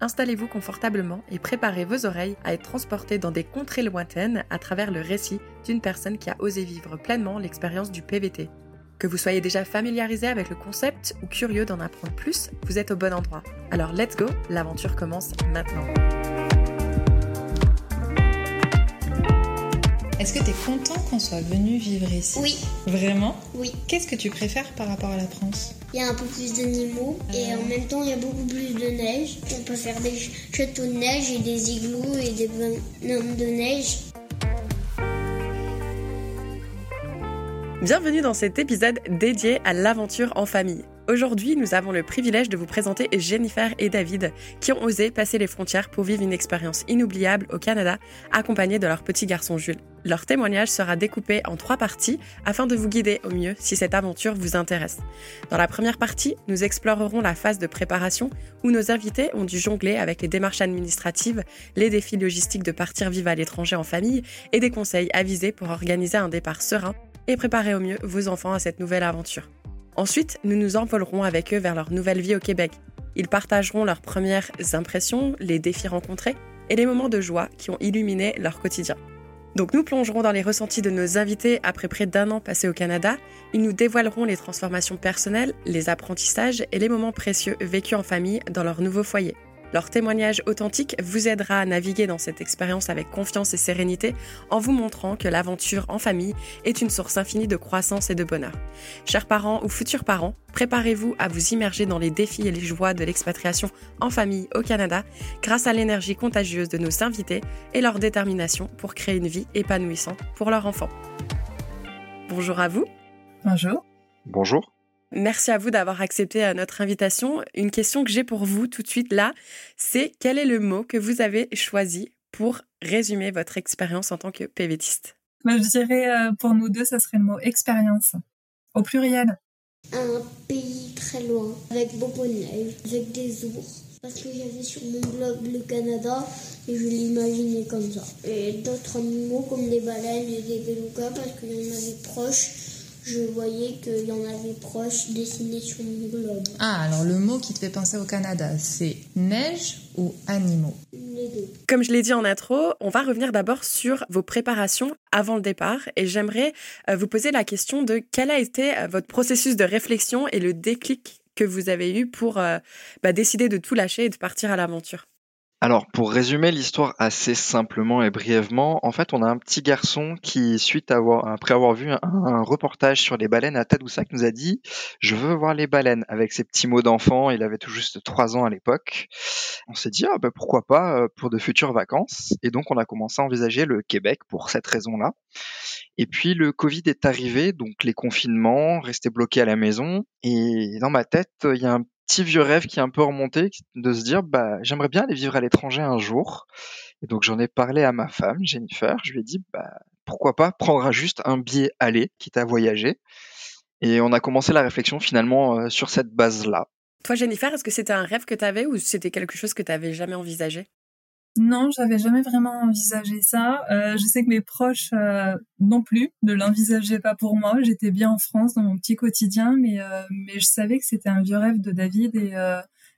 installez-vous confortablement et préparez vos oreilles à être transportées dans des contrées lointaines à travers le récit d'une personne qui a osé vivre pleinement l'expérience du PVT. Que vous soyez déjà familiarisé avec le concept ou curieux d'en apprendre plus, vous êtes au bon endroit. Alors let's go, l'aventure commence maintenant. Est-ce que tu es content qu'on soit venu vivre ici Oui. Vraiment Oui. Qu'est-ce que tu préfères par rapport à la France Il y a un peu plus d'animaux et en même temps il y a beaucoup plus de neige. On peut faire des châteaux de neige et des igloos et des bonhommes de neige. Bienvenue dans cet épisode dédié à l'aventure en famille. Aujourd'hui, nous avons le privilège de vous présenter Jennifer et David qui ont osé passer les frontières pour vivre une expérience inoubliable au Canada, accompagnés de leur petit garçon Jules. Leur témoignage sera découpé en trois parties afin de vous guider au mieux si cette aventure vous intéresse. Dans la première partie, nous explorerons la phase de préparation où nos invités ont dû jongler avec les démarches administratives, les défis logistiques de partir vivre à l'étranger en famille et des conseils avisés pour organiser un départ serein et préparer au mieux vos enfants à cette nouvelle aventure. Ensuite, nous nous envolerons avec eux vers leur nouvelle vie au Québec. Ils partageront leurs premières impressions, les défis rencontrés et les moments de joie qui ont illuminé leur quotidien. Donc nous plongerons dans les ressentis de nos invités après près d'un an passé au Canada. Ils nous dévoileront les transformations personnelles, les apprentissages et les moments précieux vécus en famille dans leur nouveau foyer. Leur témoignage authentique vous aidera à naviguer dans cette expérience avec confiance et sérénité en vous montrant que l'aventure en famille est une source infinie de croissance et de bonheur. Chers parents ou futurs parents, préparez-vous à vous immerger dans les défis et les joies de l'expatriation en famille au Canada grâce à l'énergie contagieuse de nos invités et leur détermination pour créer une vie épanouissante pour leurs enfants. Bonjour à vous. Bonjour. Bonjour. Merci à vous d'avoir accepté notre invitation. Une question que j'ai pour vous tout de suite là, c'est quel est le mot que vous avez choisi pour résumer votre expérience en tant que PVTiste? Moi, Je dirais pour nous deux, ça serait le mot expérience, au pluriel. Un pays très loin, avec beaucoup de neige, avec des ours. Parce que j'avais sur mon blog le Canada et je l'imaginais comme ça. Et d'autres animaux comme des baleines et des belugas parce qu'il y en avait proches je voyais qu'il y en avait proches dessinés sur mon globe. Ah, alors le mot qui te fait penser au Canada, c'est neige ou animaux Les deux. Comme je l'ai dit en intro, on va revenir d'abord sur vos préparations avant le départ et j'aimerais vous poser la question de quel a été votre processus de réflexion et le déclic que vous avez eu pour bah, décider de tout lâcher et de partir à l'aventure. Alors, pour résumer l'histoire assez simplement et brièvement, en fait, on a un petit garçon qui, suite à avoir, après avoir vu un, reportage sur les baleines à Tadoussac, nous a dit « Je veux voir les baleines » avec ses petits mots d'enfant. Il avait tout juste trois ans à l'époque. On s'est dit ah, bah, pourquoi pas pour de futures vacances. Et donc, on a commencé à envisager le Québec pour cette raison-là. Et puis, le Covid est arrivé, donc les confinements, rester bloqué à la maison. Et dans ma tête, il y a un petit vieux rêve qui est un peu remonté, de se dire bah j'aimerais bien aller vivre à l'étranger un jour. Et donc j'en ai parlé à ma femme, Jennifer. Je lui ai dit bah pourquoi pas prendre juste un billet aller, quitte à voyager. Et on a commencé la réflexion finalement sur cette base-là. Toi, Jennifer, est-ce que c'était un rêve que tu avais ou c'était quelque chose que tu avais jamais envisagé? Non, j'avais jamais vraiment envisagé ça. Euh, je sais que mes proches euh, non plus ne l'envisageaient pas pour moi. J'étais bien en France dans mon petit quotidien, mais euh, mais je savais que c'était un vieux rêve de David et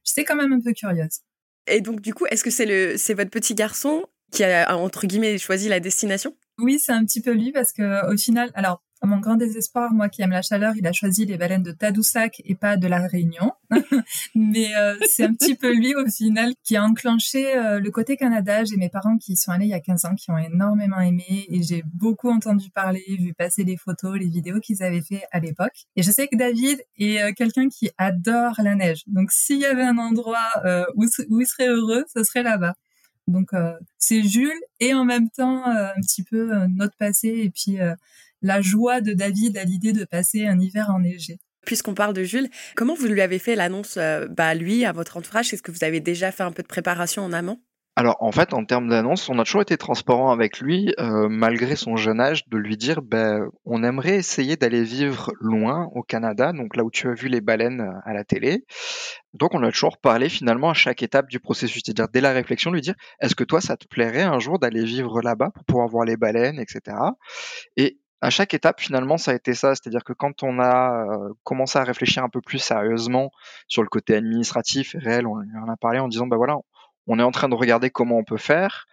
j'étais quand même un peu curieuse. Et donc du coup, est-ce que c'est le c'est votre petit garçon qui a entre guillemets choisi la destination? Oui, c'est un petit peu lui parce que au final, alors à mon grand désespoir, moi qui aime la chaleur, il a choisi les baleines de Tadoussac et pas de la Réunion. Mais euh, c'est un petit peu lui au final qui a enclenché euh, le côté Canada. J'ai mes parents qui y sont allés il y a 15 ans, qui ont énormément aimé et j'ai beaucoup entendu parler, vu passer les photos, les vidéos qu'ils avaient fait à l'époque. Et je sais que David est euh, quelqu'un qui adore la neige. Donc s'il y avait un endroit où, où il serait heureux, ce serait là-bas. Donc c'est Jules et en même temps un petit peu notre passé et puis la joie de David à l'idée de passer un hiver enneigé. Puisqu'on parle de Jules, comment vous lui avez fait l'annonce, bah, lui, à votre entourage? Est-ce que vous avez déjà fait un peu de préparation en amont? Alors en fait, en termes d'annonce, on a toujours été transparent avec lui, euh, malgré son jeune âge, de lui dire, ben, on aimerait essayer d'aller vivre loin au Canada, donc là où tu as vu les baleines euh, à la télé. Donc on a toujours parlé finalement à chaque étape du processus, c'est-à-dire dès la réflexion, lui dire, est-ce que toi, ça te plairait un jour d'aller vivre là-bas pour pouvoir voir les baleines, etc. Et à chaque étape, finalement, ça a été ça. C'est-à-dire que quand on a euh, commencé à réfléchir un peu plus sérieusement sur le côté administratif et réel, on en a parlé en disant, ben voilà, on est en train de regarder comment on peut faire,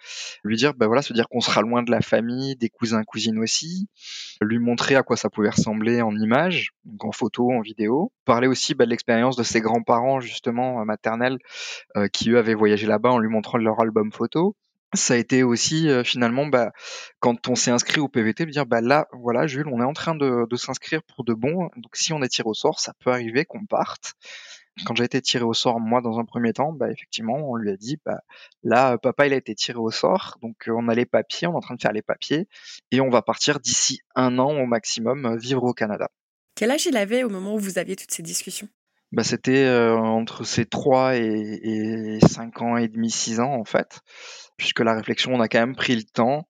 lui dire, ben voilà, se dire qu'on sera loin de la famille, des cousins, cousines aussi, lui montrer à quoi ça pouvait ressembler en images, donc en photo, en vidéo, parler aussi bah, de l'expérience de ses grands-parents justement maternels euh, qui eux avaient voyagé là-bas en lui montrant leur album photo. Ça a été aussi euh, finalement bah, quand on s'est inscrit au PVT de dire bah là voilà Jules on est en train de, s'inscrire pour de bon. Donc si on est tiré au sort ça peut arriver qu'on parte. Quand j'ai été tiré au sort, moi, dans un premier temps, bah, effectivement, on lui a dit, bah, là, papa, il a été tiré au sort, donc euh, on a les papiers, on est en train de faire les papiers, et on va partir d'ici un an au maximum euh, vivre au Canada. Quel âge il avait au moment où vous aviez toutes ces discussions? Bah, C'était euh, entre ses 3 et, et 5 ans et demi, 6 ans, en fait, puisque la réflexion, on a quand même pris le temps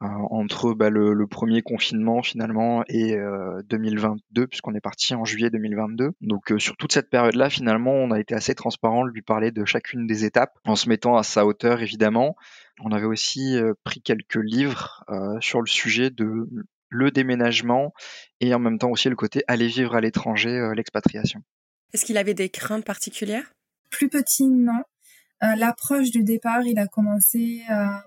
euh, entre bah, le, le, premier confinement finalement et euh, 2022 puisqu'on est parti en juillet 2022. Donc euh, sur toute cette période-là finalement on a été assez transparent, lui parler de chacune des étapes en se mettant à sa hauteur évidemment. On avait aussi pris quelques livres sur le sujet de le déménagement et en même temps aussi le côté aller vivre à l'étranger, l'expatriation. Est-ce qu'il avait des craintes particulières? Plus petit, non. À l'approche du départ, il a commencé à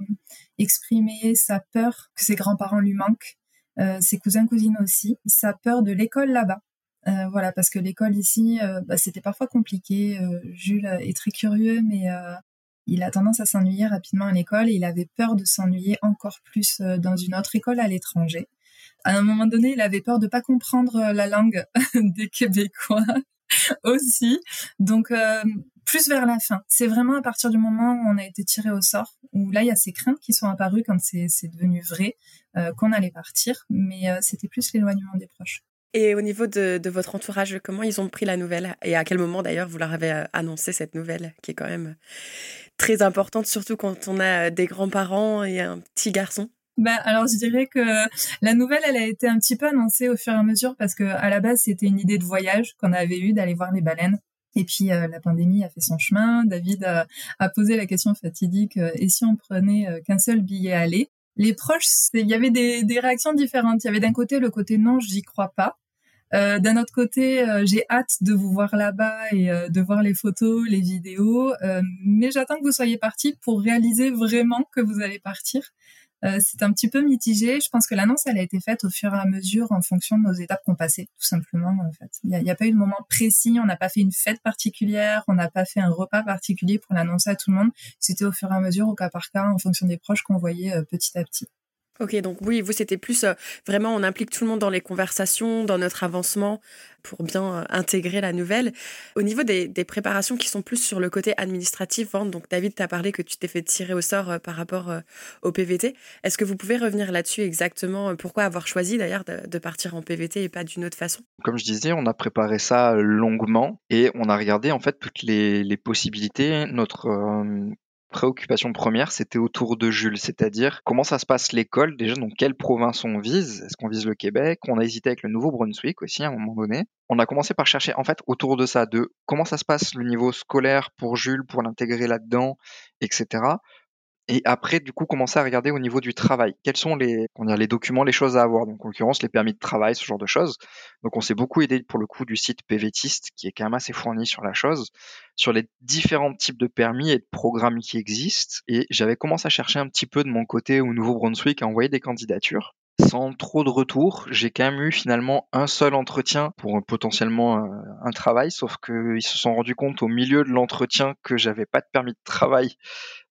exprimer sa peur que ses grands-parents lui manquent, euh, ses cousins cousines aussi, sa peur de l'école là-bas. Euh, voilà, parce que l'école ici, euh, bah, c'était parfois compliqué. Jules est très curieux, mais il a tendance à s'ennuyer rapidement à l'école et il avait peur de s'ennuyer encore plus dans une autre école à l'étranger. À un moment donné, il avait peur de pas comprendre la langue des Québécois aussi. Donc, plus vers la fin. C'est vraiment à partir du moment où on a été tiré au sort, où là, il y a ces craintes qui sont apparues quand c'est devenu vrai, euh, qu'on allait partir, mais euh, c'était plus l'éloignement des proches. Et au niveau de, votre entourage, comment ils ont pris la nouvelle Et à quel moment d'ailleurs vous leur avez euh, annoncé cette nouvelle, qui est quand même très importante, surtout quand on a des grands-parents et un petit garçon? Bah, alors je dirais que la nouvelle, elle a été un petit peu annoncée au fur et à mesure parce que à la base c'était une idée de voyage qu'on avait eue d'aller voir les baleines. Et puis euh, la pandémie a fait son chemin. David a, posé la question fatidique euh, et si on prenait euh, qu'un seul billet aller? Les proches, il y avait des, des, réactions différentes. Il y avait d'un côté le côté non, j'y crois pas. d'un autre côté, j'ai hâte de vous voir là-bas et de voir les photos, les vidéos, mais j'attends que vous soyez partis pour réaliser vraiment que vous allez partir. Euh, c'est un petit peu mitigé. Je pense que l'annonce, elle a été faite au fur et à mesure en fonction de nos étapes qu'on passait, tout simplement. En fait, il n'y a, pas eu de moment précis. On n'a pas fait une fête particulière. On n'a pas fait un repas particulier pour l'annoncer à tout le monde. C'était au fur et à mesure, au cas par cas, en fonction des proches qu'on voyait euh, petit à petit. Ok, donc oui, vous, c'était plus euh, vraiment, on implique tout le monde dans les conversations, dans notre avancement pour bien euh, intégrer la nouvelle. Au niveau des, préparations qui sont plus sur le côté administratif, hein, donc David, tu as parlé que tu t'es fait tirer au sort euh, par rapport au PVT. Est-ce que vous pouvez revenir là-dessus exactement Pourquoi avoir choisi d'ailleurs de, de, partir en PVT et pas d'une autre façon? Comme je disais, on a préparé ça longuement et on a regardé en fait toutes les, les possibilités. Notre préoccupation première, c'était autour de Jules, c'est-à-dire comment ça se passe l'école, déjà, donc quelle province on vise, est-ce qu'on vise le Québec, on a hésité avec le Nouveau-Brunswick aussi à un moment donné. On a commencé par chercher en fait autour de ça, de comment ça se passe le niveau scolaire pour Jules, pour l'intégrer là-dedans, etc. Et après, du coup, commencer à regarder au niveau du travail. Quels sont les, on les documents, les choses à avoir? Donc, en l'occurrence, les permis de travail, ce genre de choses. Donc, on s'est beaucoup aidé pour le coup du site PVTiste, qui est quand même assez fourni sur la chose, sur les différents types de permis et de programmes qui existent. Et j'avais commencé à chercher un petit peu de mon côté au Nouveau-Brunswick, à envoyer des candidatures sans trop de retours. J'ai quand même eu finalement un seul entretien pour potentiellement un, euh, un travail, sauf qu'ils se sont rendus compte au milieu de l'entretien que j'avais pas de permis de travail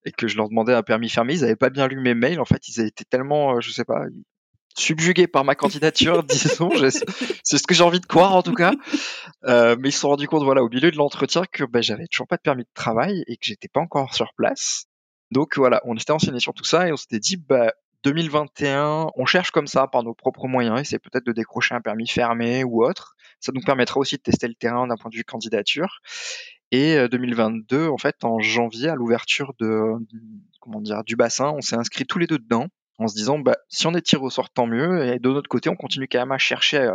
et que je leur demandais un permis fermé. Ils avaient pas bien lu mes mails. En fait, ils avaient été tellement, euh, je sais pas, subjugués par ma candidature, disons. C'est ce que j'ai envie de croire en tout cas. Euh, mais ils se sont rendus compte, voilà, au milieu de l'entretien, que ben, j'avais toujours pas de permis de travail et que j'étais pas encore sur place. Donc voilà, on s'était enseigné sur tout ça et on s'était dit, bah, 2021, on cherche comme ça par nos propres moyens, et c'est peut-être de décrocher un permis fermé ou autre. Ça nous permettra aussi de tester le terrain d'un point de vue candidature. Et 2022, en fait, en janvier, à l'ouverture de, comment dire, du bassin, on s'est inscrit tous les deux dedans en se disant bah, si on est tiré au sort, tant mieux. Et de notre côté, on continue quand même à chercher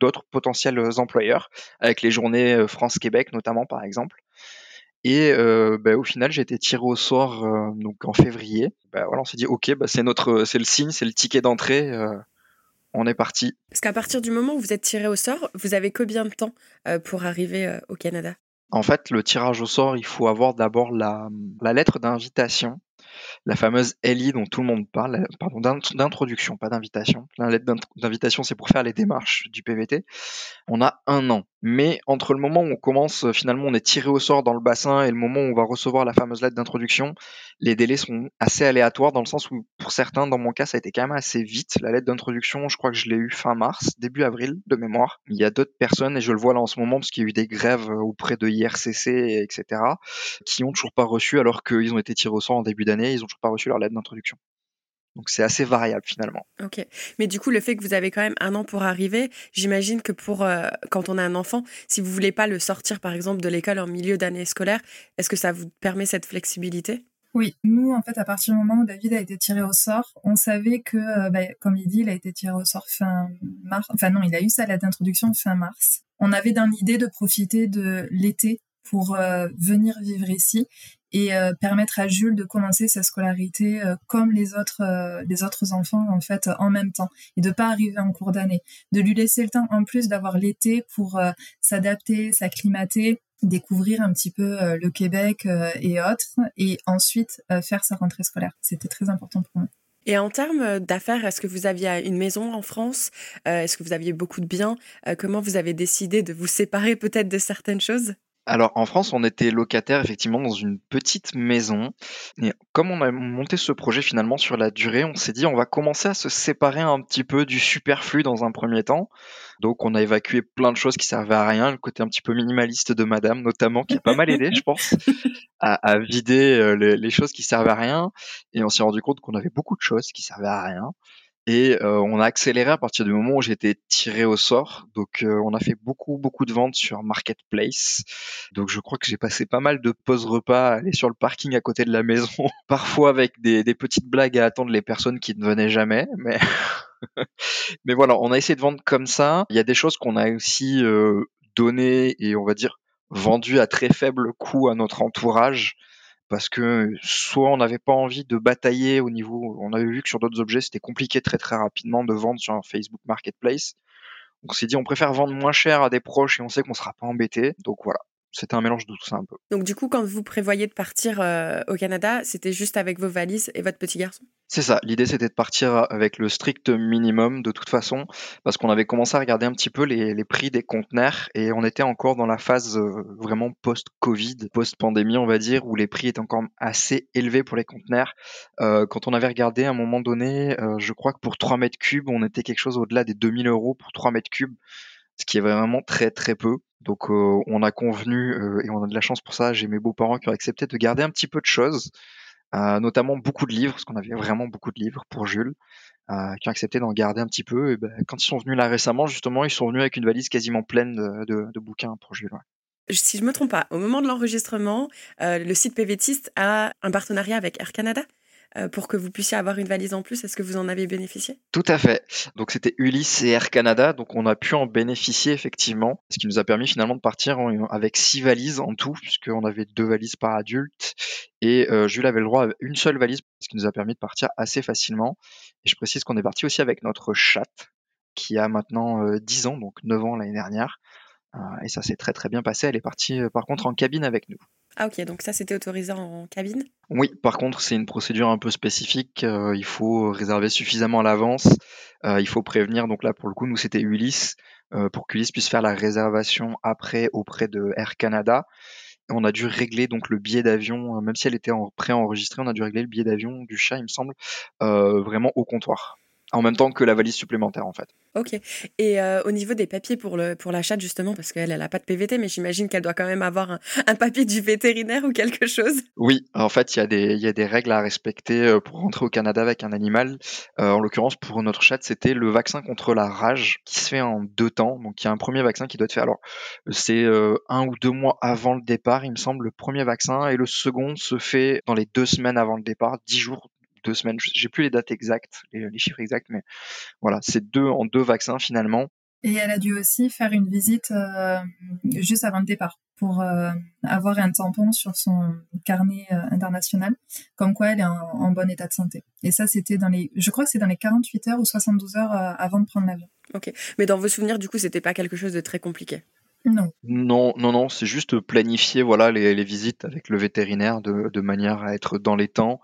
d'autres potentiels employeurs, avec les journées France-Québec notamment, par exemple. Et bah, au final, j'ai été tiré au sort donc en février. Bah, voilà, on s'est dit ok, bah, c'est notre, c'est le signe, c'est le ticket d'entrée. on est parti. Parce qu'à partir du moment où vous êtes tiré au sort, vous avez combien de temps pour arriver au Canada? En fait, le tirage au sort, il faut avoir d'abord la, la lettre d'invitation la fameuse LI dont tout le monde parle, pardon, d'introduction, pas d'invitation. La lettre d'invitation, c'est pour faire les démarches du PVT. On a un an. Mais entre le moment où on commence, euh, finalement, on est tiré au sort dans le bassin et le moment où on va recevoir la fameuse lettre d'introduction, les délais sont assez aléatoires dans le sens où, pour certains, dans mon cas, ça a été quand même assez vite. La lettre d'introduction, je crois que je l'ai eu fin mars, début avril, de mémoire. Il y a d'autres personnes, et je le vois là en ce moment, parce qu'il y a eu des grèves euh, auprès de IRCC, etc., qui ont toujours pas reçu, alors qu'ils ont été tirés au sort en début d'année, ils ont toujours pas reçu leur lettre d'introduction. Donc c'est assez variable finalement. Ok. Mais du coup, le fait que vous avez quand même un an pour arriver, j'imagine que pour euh, quand on a un enfant, si vous voulez pas le sortir par exemple de l'école en milieu d'année scolaire, est-ce que ça vous permet cette flexibilité? Oui, nous, en fait, à partir du moment où David a été tiré au sort, on savait que, euh, bah, comme il dit, il a été tiré au sort fin mars. Enfin non, il a eu sa lettre d'introduction fin mars. On avait dans l'idée de profiter de l'été pour euh, venir vivre ici et euh, permettre à Jules de commencer sa scolarité comme les autres les autres enfants en fait en même temps et de pas arriver en cours d'année de lui laisser le temps en plus d'avoir l'été pour s'adapter s'acclimater découvrir un petit peu le Québec et autres et ensuite faire sa rentrée scolaire. C'était très important pour nous et en termes d'affaires, est-ce que vous aviez une maison en France? Est-ce que vous aviez beaucoup de biens? Comment vous avez décidé de vous séparer peut-être de certaines choses? Alors en France, on était locataire effectivement dans une petite maison. Et comme on a monté ce projet finalement sur la durée, on s'est dit on va commencer à se séparer un petit peu du superflu dans un premier temps. Donc on a évacué plein de choses qui servaient à rien, le côté un petit peu minimaliste de Madame notamment, qui a pas mal aidé, je pense, à, vider euh, les, choses qui servaient à rien. Et on s'est rendu compte qu'on avait beaucoup de choses qui servaient à rien. Et euh, on a accéléré à partir du moment où j'étais tiré au sort. Donc euh, on a fait beaucoup beaucoup de ventes sur Marketplace. Donc je crois que j'ai passé pas mal de pauses repas à aller sur le parking à côté de la maison, parfois avec des, des petites blagues à attendre les personnes qui ne venaient jamais. Mais mais voilà, on a essayé de vendre comme ça. Il y a des choses qu'on a aussi euh, données et on va dire vendues à très faible coût à notre entourage parce que soit on n'avait pas envie de batailler au niveau, on avait vu que sur d'autres objets c'était compliqué très très rapidement de vendre sur un Facebook Marketplace. On s'est dit on préfère vendre moins cher à des proches et on sait qu'on sera pas embêté. Donc voilà, c'était un mélange de tout ça un peu. Donc du coup, quand vous prévoyez de partir euh, au Canada, c'était juste avec vos valises et votre petit garçon? C'est ça. L'idée, c'était de partir avec le strict minimum de toute façon, parce qu'on avait commencé à regarder un petit peu les, prix des conteneurs et on était encore dans la phase euh, vraiment post-Covid, post-pandémie, on va dire, où les prix étaient encore assez élevés pour les conteneurs. Euh, quand on avait regardé à un moment donné, je crois que pour 3 mètres cubes, on était quelque chose au-delà des 2000 euros pour 3 mètres cubes, ce qui est vraiment très très peu. Donc euh, on a convenu, euh, et on a de la chance pour ça, j'ai mes beaux-parents qui ont accepté de garder un petit peu de choses, euh, notamment beaucoup de livres, parce qu'on avait vraiment beaucoup de livres pour Jules, qui ont accepté d'en garder un petit peu. Et ben, quand ils sont venus là récemment, justement, ils sont venus avec une valise quasiment pleine de, bouquins pour Jules. Si je me trompe pas, au moment de l'enregistrement, le site PVTiste a un partenariat avec Air Canada? Pour que vous puissiez avoir une valise en plus. Est-ce que vous en avez bénéficié? Tout à fait. Donc c'était Ulysse et Air Canada, donc on a pu en bénéficier effectivement, ce qui nous a permis finalement de partir avec six valises en tout, puisqu'on avait deux valises par adulte, et euh, Jules avait le droit à une seule valise, ce qui nous a permis de partir assez facilement. Et je précise qu'on est parti aussi avec notre chatte, qui a maintenant euh, 10 ans, donc 9 ans l'année dernière. Euh, et ça s'est très très bien passé. Elle est partie euh, par contre en cabine avec nous. Ah ok, donc ça c'était autorisé en cabine? Oui, par contre c'est une procédure un peu spécifique, euh, il faut réserver suffisamment à l'avance, il faut prévenir, donc là pour le coup nous c'était Ulysse, pour qu'Ulysse puisse faire la réservation après auprès de Air Canada. on a dû régler donc le billet d'avion, même si elle était en pré-enregistrée, on a dû régler le billet d'avion du chat il me semble, vraiment au comptoir. En même temps que la valise supplémentaire en fait. Ok. Et euh, au niveau des papiers pour le pour l'achat justement, parce qu'elle elle a pas de PVT, mais j'imagine qu'elle doit quand même avoir un, papier du vétérinaire ou quelque chose. Oui, en fait, il y a des il y a des règles à respecter euh, pour rentrer au Canada avec un animal. Euh, en l'occurrence, pour notre chat, c'était le vaccin contre la rage qui se fait en deux temps. Donc il y a un premier vaccin qui doit être fait. Alors c'est un ou deux mois avant le départ, il me semble, le premier vaccin, et le second se fait dans les deux semaines avant le départ, dix jours deux semaines. J'ai plus les dates exactes, les, chiffres exacts, mais voilà, c'est deux en deux vaccins finalement. Et elle a dû aussi faire une visite euh, juste avant le départ pour euh, avoir un tampon sur son carnet euh, international, comme quoi elle est en, bon état de santé. Et ça, c'était dans les, je crois que c'est dans les 48 heures ou 72 heures avant de prendre l'avion. Ok, mais dans vos souvenirs, du coup, c'était pas quelque chose de très compliqué? Non. Non, non, non, c'est juste planifier voilà les, les, visites avec le vétérinaire de, de, manière à être dans les temps,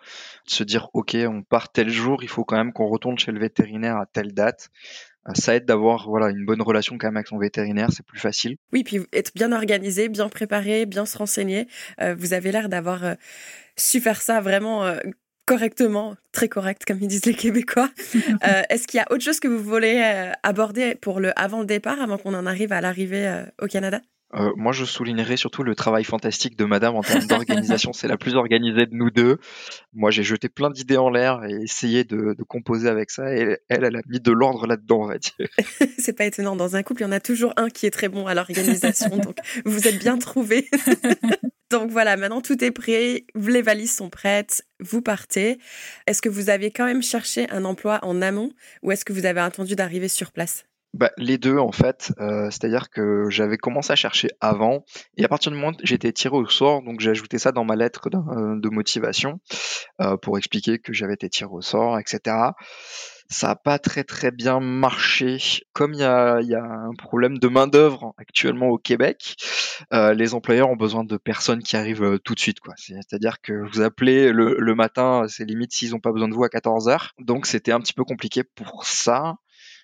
de se dire ok, on part tel jour, il faut quand même qu'on retourne chez le vétérinaire à telle date. Euh, ça aide d'avoir voilà une bonne relation quand même avec son vétérinaire, c'est plus facile. Oui, puis être bien organisé, bien préparé, bien se renseigner. Euh, vous avez l'air d'avoir euh, su faire ça vraiment correctement, très correct, comme ils disent les Québécois. Euh, est-ce qu'il y a autre chose que vous voulez euh, aborder pour le avant le départ, avant qu'on en arrive à l'arrivée euh, au Canada? Moi, je soulignerai surtout le travail fantastique de Madame en termes d'organisation. C'est la plus organisée de nous deux. Moi, j'ai jeté plein d'idées en l'air et essayé de, composer avec ça. Et elle, elle a mis de l'ordre là-dedans, on va dire. c'est pas étonnant. Dans un couple, il y en a toujours un qui est très bon à l'organisation. donc, vous êtes bien trouvés. Donc voilà, maintenant tout est prêt, les valises sont prêtes, vous partez. Est-ce que vous avez quand même cherché un emploi en amont ou est-ce que vous avez attendu d'arriver sur place? Bah, les deux en fait, euh, c'est-à-dire que j'avais commencé à chercher avant et à partir du moment où j'étais tiré au sort, donc j'ai ajouté ça dans ma lettre de, euh, motivation euh, pour expliquer que j'avais été tiré au sort, etc ça n'a pas très très bien marché. Comme il y a, y a, un problème de main d'œuvre actuellement au Québec, les employeurs ont besoin de personnes qui arrivent tout de suite. quoi. C'est-à-dire que vous appelez le, le matin, c'est limite s'ils n'ont pas besoin de vous à 14 heures. Donc c'était un petit peu compliqué pour ça.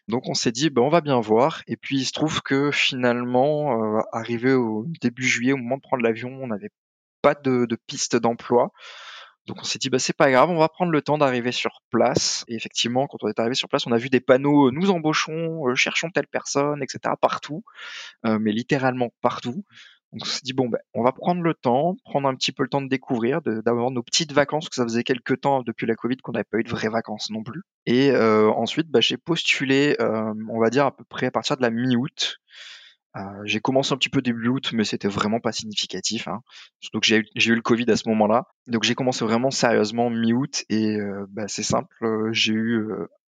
Donc on s'est dit, ben, on va bien voir. Et puis il se trouve que finalement, euh, arrivé au début juillet, au moment de prendre l'avion, on n'avait pas de, piste d'emploi. Donc on s'est dit bah c'est pas grave, on va prendre le temps d'arriver sur place. Et effectivement, quand on est arrivé sur place, on a vu des panneaux nous embauchons, euh, cherchons telle personne, etc. partout, euh, mais littéralement partout. On s'est dit bon ben on va prendre le temps, prendre un petit peu le temps de découvrir, d'avoir nos petites vacances, que ça faisait quelques temps depuis la Covid qu'on n'avait pas eu de vraies vacances non plus. Et euh, ensuite bah, j'ai postulé, on va dire à peu près à partir de la mi-août. Euh, j'ai commencé un petit peu début août, mais c'était vraiment pas significatif. Hein. Surtout que j'ai eu, le Covid à ce moment-là. Donc j'ai commencé vraiment sérieusement mi-août et euh, bah, c'est simple, euh, j'ai eu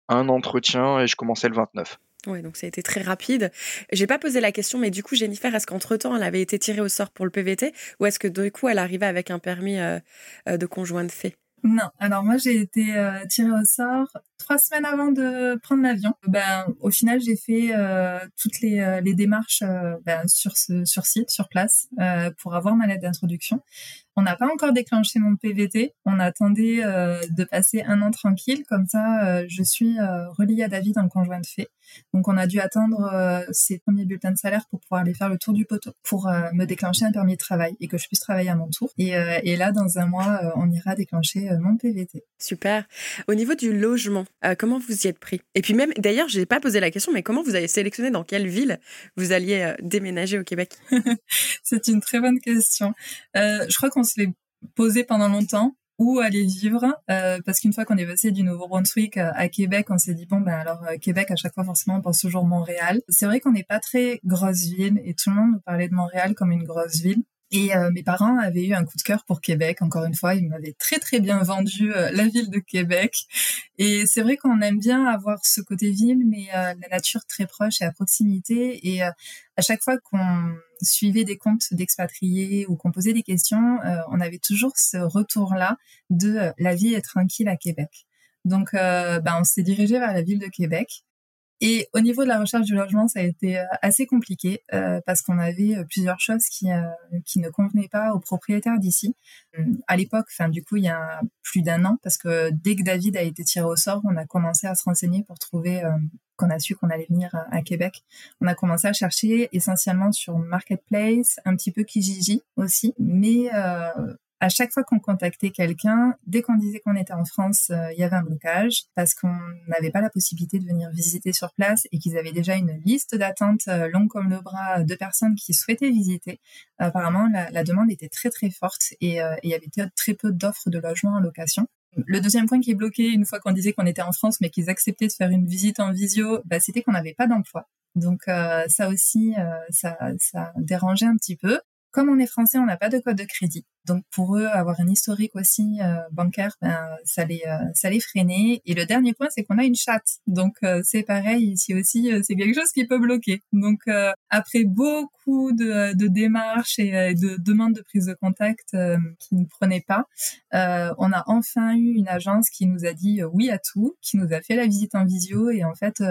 un entretien et je commençais le 29. Oui, donc ça a été très rapide. J'ai pas posé la question, mais du coup, Jennifer, est-ce qu'entre-temps, elle avait été tirée au sort pour le PVT ou est-ce que du coup, elle arrivait avec un permis de conjoint de fait? Non, alors moi j'ai été euh, tirée au sort trois semaines avant de prendre l'avion. Ben au final j'ai fait euh, toutes les, euh, démarches ben, sur site, sur place, pour avoir ma lettre d'introduction. On n'a pas encore déclenché mon PVT. On attendait euh, de passer un an tranquille. Comme ça, euh, je suis euh, reliée à David en conjoint de fait. Donc, on a dû attendre ses premiers bulletins de salaire pour pouvoir aller faire le tour du poteau, pour me déclencher un permis de travail et que je puisse travailler à mon tour. Et, et là, dans un mois, on ira déclencher mon PVT. Super. Au niveau du logement, comment vous y êtes pris? Et puis même, d'ailleurs, j'ai pas posé la question, mais comment vous avez sélectionné dans quelle ville vous alliez déménager au Québec? C'est une très bonne question. je crois qu'on se l'est posé pendant longtemps où aller vivre euh, parce qu'une fois qu'on est passé du Nouveau-Brunswick euh, à Québec, on s'est dit bon ben alors euh, Québec à chaque fois forcément on pense toujours Montréal. C'est vrai qu'on n'est pas très grosse ville et tout le monde nous parlait de Montréal comme une grosse ville. Et mes parents avaient eu un coup de cœur pour Québec. Encore une fois, ils m'avaient très très bien vendu la ville de Québec. Et c'est vrai qu'on aime bien avoir ce côté ville, mais la nature très proche et à proximité. Et à chaque fois qu'on suivait des comptes d'expatriés ou qu'on posait des questions, on avait toujours ce retour-là de la vie est tranquille à Québec. Donc, ben, on s'est dirigé vers la ville de Québec. Et au niveau de la recherche du logement, ça a été euh, assez compliqué euh, parce qu'on avait euh, plusieurs choses qui qui ne convenaient pas aux propriétaires d'ici. À l'époque, enfin du coup, il y a plus d'un an, parce que dès que David a été tiré au sort, on a commencé à se renseigner pour trouver qu'on a su qu'on allait venir à, Québec. On a commencé à chercher essentiellement sur Marketplace, un petit peu Kijiji aussi, mais à chaque fois qu'on contactait quelqu'un, dès qu'on disait qu'on était en France, euh, il y avait un blocage parce qu'on n'avait pas la possibilité de venir visiter sur place et qu'ils avaient déjà une liste d'attente euh, longue comme le bras de personnes qui souhaitaient visiter. Apparemment, la, demande était très très forte et, il y avait très peu d'offres de logements en location. Le deuxième point qui est bloqué une fois qu'on disait qu'on était en France mais qu'ils acceptaient de faire une visite en visio, bah, c'était qu'on n'avait pas d'emploi. Donc ça aussi, ça, ça dérangeait un petit peu. Comme on est français, on n'a pas de code de crédit. Donc pour eux, avoir un historique aussi euh, bancaire, ben, ça les euh, ça les freinait. Et le dernier point, c'est qu'on a une chatte. Donc euh, c'est pareil ici aussi, c'est quelque chose qui peut bloquer. Donc après beaucoup de, de, démarches et de demandes de prise de contact qui ne prenaient pas, on a enfin eu une agence qui nous a dit oui à tout, qui nous a fait la visite en visio et en fait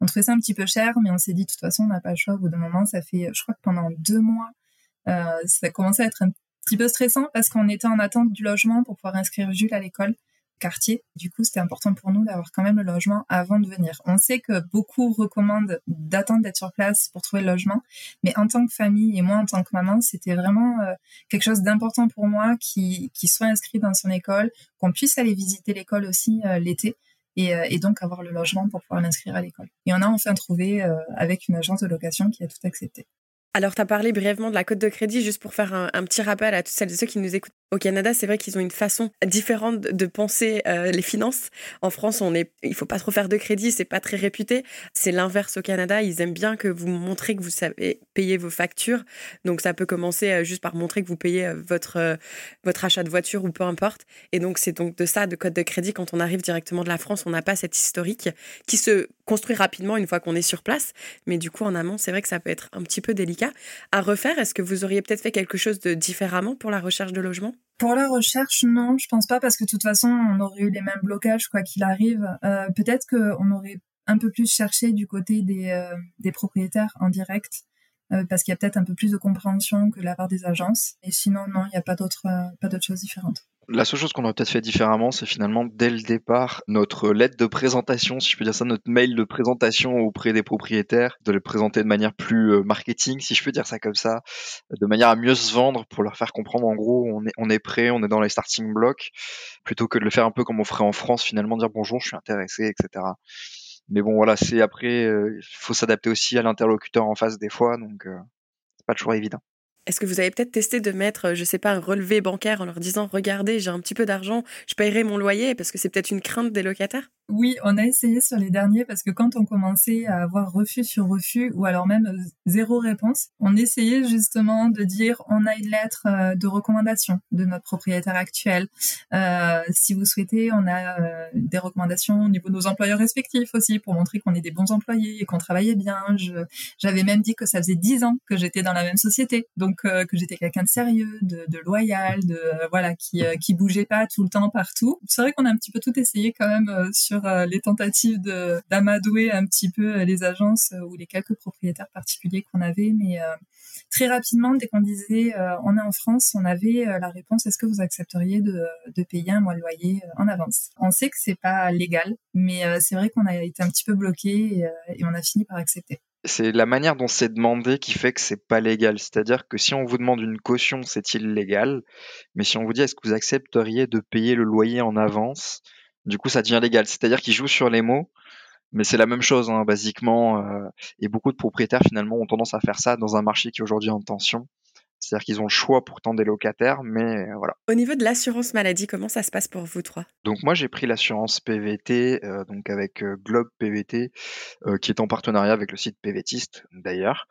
on trouvait ça un petit peu cher, mais on s'est dit de toute façon on n'a pas le choix. Au bout d'un moment, ça fait, je crois que pendant deux mois, euh, ça commençait à être un petit peu stressant parce qu'on était en attente du logement pour pouvoir inscrire Jules à l'école quartier. Du coup, c'était important pour nous d'avoir quand même le logement avant de venir. On sait que beaucoup recommandent d'attendre d'être sur place pour trouver le logement, mais en tant que famille et moi en tant que maman, c'était vraiment euh, quelque chose d'important pour moi qui, qui soit inscrit dans son école, qu'on puisse aller visiter l'école aussi euh, l'été. Et, donc avoir le logement pour pouvoir l'inscrire à l'école. Et on a enfin trouvé avec une agence de location qui a tout accepté. Alors, tu as parlé brièvement de la cote de crédit, juste pour faire un, petit rappel à toutes celles et ceux qui nous écoutent. Au Canada, c'est vrai qu'ils ont une façon différente de penser euh, les finances. En France, on est, il faut pas trop faire de crédit, c'est pas très réputé. C'est l'inverse au Canada. Ils aiment bien que vous montrez que vous savez payer vos factures. Donc, ça peut commencer euh, juste par montrer que vous payez euh, votre votre achat de voiture ou peu importe. Et donc, c'est donc de ça, de code de crédit. Quand on arrive directement de la France, on n'a pas cette historique qui se construit rapidement une fois qu'on est sur place. Mais du coup, en amont, c'est vrai que ça peut être un petit peu délicat à refaire. Est-ce que vous auriez peut-être fait quelque chose de différemment pour la recherche de logement pour la recherche, non, je pense pas parce que de toute façon, on aurait eu les mêmes blocages quoi qu'il arrive. Euh, peut-être qu'on aurait un peu plus cherché du côté des, euh, propriétaires en direct euh, parce qu'il y a peut-être un peu plus de compréhension que la part des agences. Et sinon, non, il n'y a pas pas d'autres choses différentes. La seule chose qu'on aurait peut-être fait différemment, c'est finalement dès le départ notre lettre de présentation, si je peux dire ça, notre mail de présentation auprès des propriétaires, de les présenter de manière plus euh, marketing, si je peux dire ça comme ça, de manière à mieux se vendre pour leur faire comprendre en gros on est, prêt, on est dans les starting blocks, plutôt que de le faire un peu comme on ferait en France finalement, dire bonjour, je suis intéressé, etc. Mais bon voilà, c'est après, euh, il faut s'adapter aussi à l'interlocuteur en face des fois, donc euh, c'est pas toujours évident. Est-ce que vous avez peut-être testé de mettre, je sais pas, un relevé bancaire en leur disant regardez, j'ai un petit peu d'argent, je paierai mon loyer parce que c'est peut-être une crainte des locataires? Oui, on a essayé sur les derniers parce que quand on commençait à avoir refus sur refus ou alors même euh, zéro réponse, on essayait justement de dire on a une lettre euh, de recommandation de notre propriétaire actuel. Euh, si vous souhaitez, on a euh, des recommandations au niveau de nos employeurs respectifs aussi pour montrer qu'on est des bons employés et qu'on travaillait bien. J'avais même dit que ça faisait dix ans que j'étais dans la même société. Donc euh, que j'étais quelqu'un de sérieux, de, loyal, de euh, voilà qui euh, qui bougeait pas tout le temps partout. C'est vrai qu'on a un petit peu tout essayé quand même sur les tentatives d'amadouer un petit peu les agences ou les quelques propriétaires particuliers qu'on avait, mais très rapidement, dès qu'on disait on est en France, on avait la réponse est-ce que vous accepteriez de, de payer un mois de loyer en avance? On sait que c'est pas légal, mais c'est vrai qu'on a été un petit peu bloqué et on a fini par accepter c'est la manière dont c'est demandé qui fait que c'est pas légal. C'est-à-dire que si on vous demande une caution, c'est illégal. Mais si on vous dit est-ce que vous accepteriez de payer le loyer en avance, du coup ça devient légal. C'est-à-dire qu'ils jouent sur les mots, mais c'est la même chose, hein, basiquement. Euh, et beaucoup de propriétaires finalement ont tendance à faire ça dans un marché qui est aujourd'hui en tension. C'est-à-dire qu'ils ont le choix pourtant des locataires, mais euh, voilà. Au niveau de l'assurance maladie, comment ça se passe pour vous trois? Donc moi j'ai pris l'assurance PVT, euh, donc avec euh, Globe PVT, qui est en partenariat avec le site PVTiste d'ailleurs,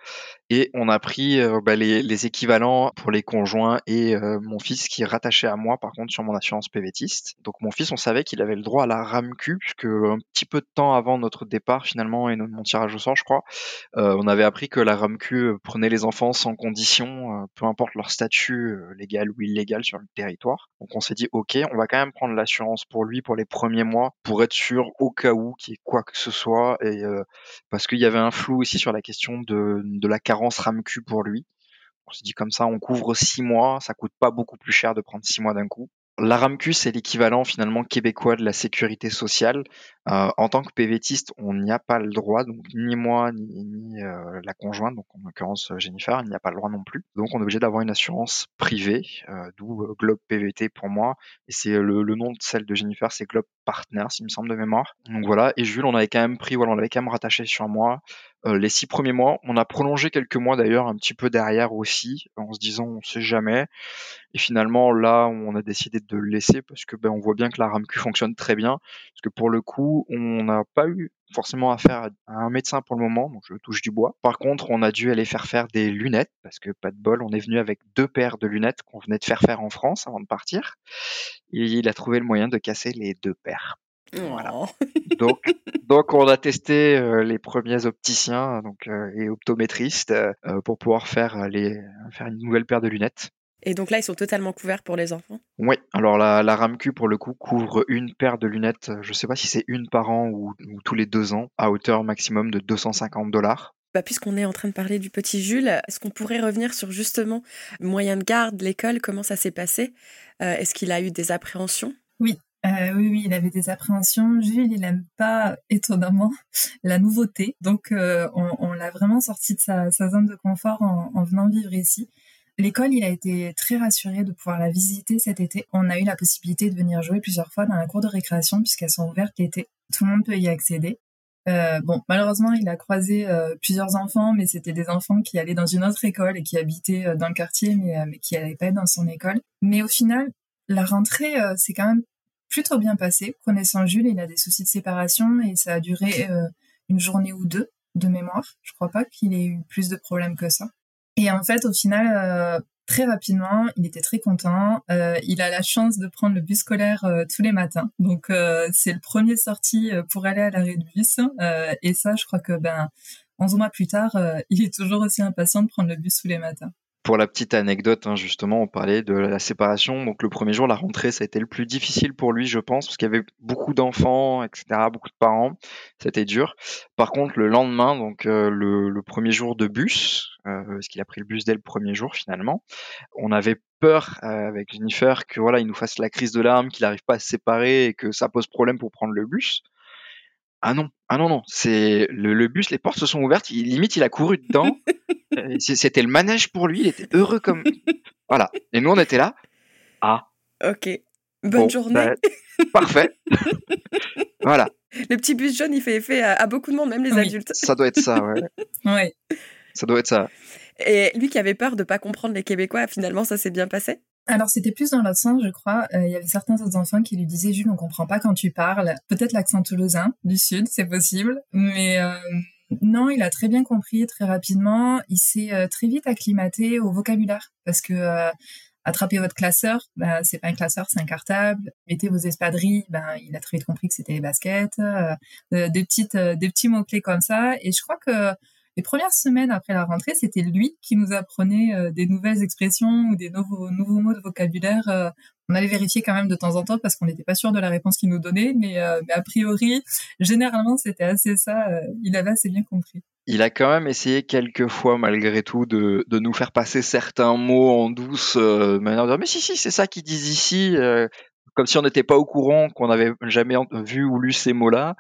et on a pris bah, les, équivalents pour les conjoints et mon fils qui est rattaché à moi par contre sur mon assurance PVTiste. Donc mon fils, on savait qu'il avait le droit à la RAMQ puisque un petit peu de temps avant notre départ finalement et mon tirage au sort, je crois, on avait appris que la RAMQ prenait les enfants sans condition peu importe leur statut euh, légal ou illégal sur le territoire. Donc on s'est dit ok, on va quand même prendre l'assurance pour lui pour les premiers mois pour être sûr au cas où qu'il y ait quoi que ce soit et euh, parce qu'il y avait un flou aussi sur la question de, de la carence RAMQ pour lui. On s'est dit comme ça, on couvre six mois, ça coûte pas beaucoup plus cher de prendre six mois d'un coup. La RAMQ, c'est l'équivalent finalement québécois de la sécurité sociale. Euh, en tant que PVTiste, on n'y a pas le droit, donc ni moi ni, euh, la conjointe, donc en l'occurrence Jennifer, il n'y a pas le droit non plus. Donc on est obligé d'avoir une assurance privée, d'où Globe PVT pour moi, et c'est le, nom de celle de Jennifer, c'est Globe Partners, il me semble de mémoire. Donc voilà, et Jules, on avait quand même pris, voilà, on l'avait quand même rattaché sur moi. les six premiers mois, on a prolongé quelques mois d'ailleurs, un petit peu derrière aussi, en se disant on sait jamais. Et finalement, là, on a décidé de le laisser parce que ben, on voit bien que la RAMQ fonctionne très bien. Parce que pour le coup, on n'a pas eu forcément affaire à un médecin pour le moment, donc je touche du bois. Par contre, on a dû aller faire faire des lunettes parce que pas de bol, on est venu avec deux paires de lunettes qu'on venait de faire faire en France avant de partir. Et il a trouvé le moyen de casser les deux paires. Voilà. Oh. donc, donc on a testé euh, les premiers opticiens donc euh, et optométristes euh, pour pouvoir faire les faire une nouvelle paire de lunettes. Et donc là, ils sont totalement couverts pour les enfants Oui, alors la, la RAMQ, pour le coup, couvre une paire de lunettes, je ne sais pas si c'est une par an ou, tous les deux ans, à hauteur maximum de 250 dollars. Bah, Puisqu'on est en train de parler du petit Jules, est-ce qu'on pourrait revenir sur justement moyen de garde, l'école, comment ça s'est passé? Euh, Est-ce qu'il a eu des appréhensions? Oui, euh, oui, oui, il avait des appréhensions. Jules, il n'aime pas étonnamment la nouveauté, donc euh, on, l'a vraiment sorti de sa, zone de confort en, en venant vivre ici. L'école, il a été très rassuré de pouvoir la visiter cet été. On a eu la possibilité de venir jouer plusieurs fois dans la cour de récréation puisqu'elles sont ouvertes l'été. Tout le monde peut y accéder. Euh, bon, malheureusement, il a croisé euh, plusieurs enfants, mais c'était des enfants qui allaient dans une autre école et qui habitaient euh, dans le quartier, mais, qui n'allaient pas dans son école. Mais au final, la rentrée s'est quand même plutôt bien passée. Connaissant Jules, il a des soucis de séparation et ça a duré une journée ou deux de mémoire. Je crois pas qu'il ait eu plus de problèmes que ça. Et en fait, au final, euh, très rapidement, il était très content. Euh, il a la chance de prendre le bus scolaire euh, tous les matins. Donc, c'est le premier sorti pour aller à l'arrêt de bus. et ça, je crois que ben, 11 mois plus tard, il est toujours aussi impatient de prendre le bus tous les matins. Pour la petite anecdote, hein, justement, on parlait de la séparation. Donc le premier jour, la rentrée, ça a été le plus difficile pour lui, je pense, parce qu'il y avait beaucoup d'enfants, etc., beaucoup de parents. C'était dur. Par contre, le lendemain, donc euh, le, premier jour de bus, euh, parce qu'il a pris le bus dès le premier jour finalement, on avait peur euh, avec Jennifer que voilà, il nous fasse la crise de larmes, qu'il n'arrive pas à se séparer et que ça pose problème pour prendre le bus. Ah non, ah non, non, c'est le, bus, les portes se sont ouvertes, il, limite il a couru dedans, euh, c'était le manège pour lui, il était heureux comme... Voilà, et nous on était là, ah. Ok, bonne journée. Bah, parfait. voilà. Le petit bus jaune, il fait effet à, beaucoup de monde, même les adultes. Ça doit être ça, ouais. ouais. Ça doit être ça. Et lui qui avait peur de pas comprendre les Québécois, finalement, ça s'est bien passé? Alors c'était plus dans l'autre sens, je crois. Euh, il y avait certains autres enfants qui lui disaient Jules, on comprend pas quand tu parles. Peut-être l'accent toulousain du sud, c'est possible, mais euh, non, il a très bien compris très rapidement. Il s'est euh, très vite acclimaté au vocabulaire parce que attraper votre classeur, ben, c'est pas un classeur, c'est un cartable. Mettez vos espadrilles, ben, il a très vite compris que c'était les baskets. des petites, des petits mots clés comme ça. Et je crois que les premières semaines après la rentrée, c'était lui qui nous apprenait euh, des nouvelles expressions ou des nouveaux, nouveaux mots de vocabulaire. Euh, on allait vérifier quand même de temps en temps parce qu'on n'était pas sûr de la réponse qu'il nous donnait, mais, euh, mais a priori, généralement, c'était assez ça. il avait assez bien compris. Il a quand même essayé quelques fois, malgré tout, de, de nous faire passer certains mots en douce de dire mais si si c'est ça qu'ils disent ici comme si on n'était pas au courant, qu'on n'avait jamais vu ou lu ces mots-là,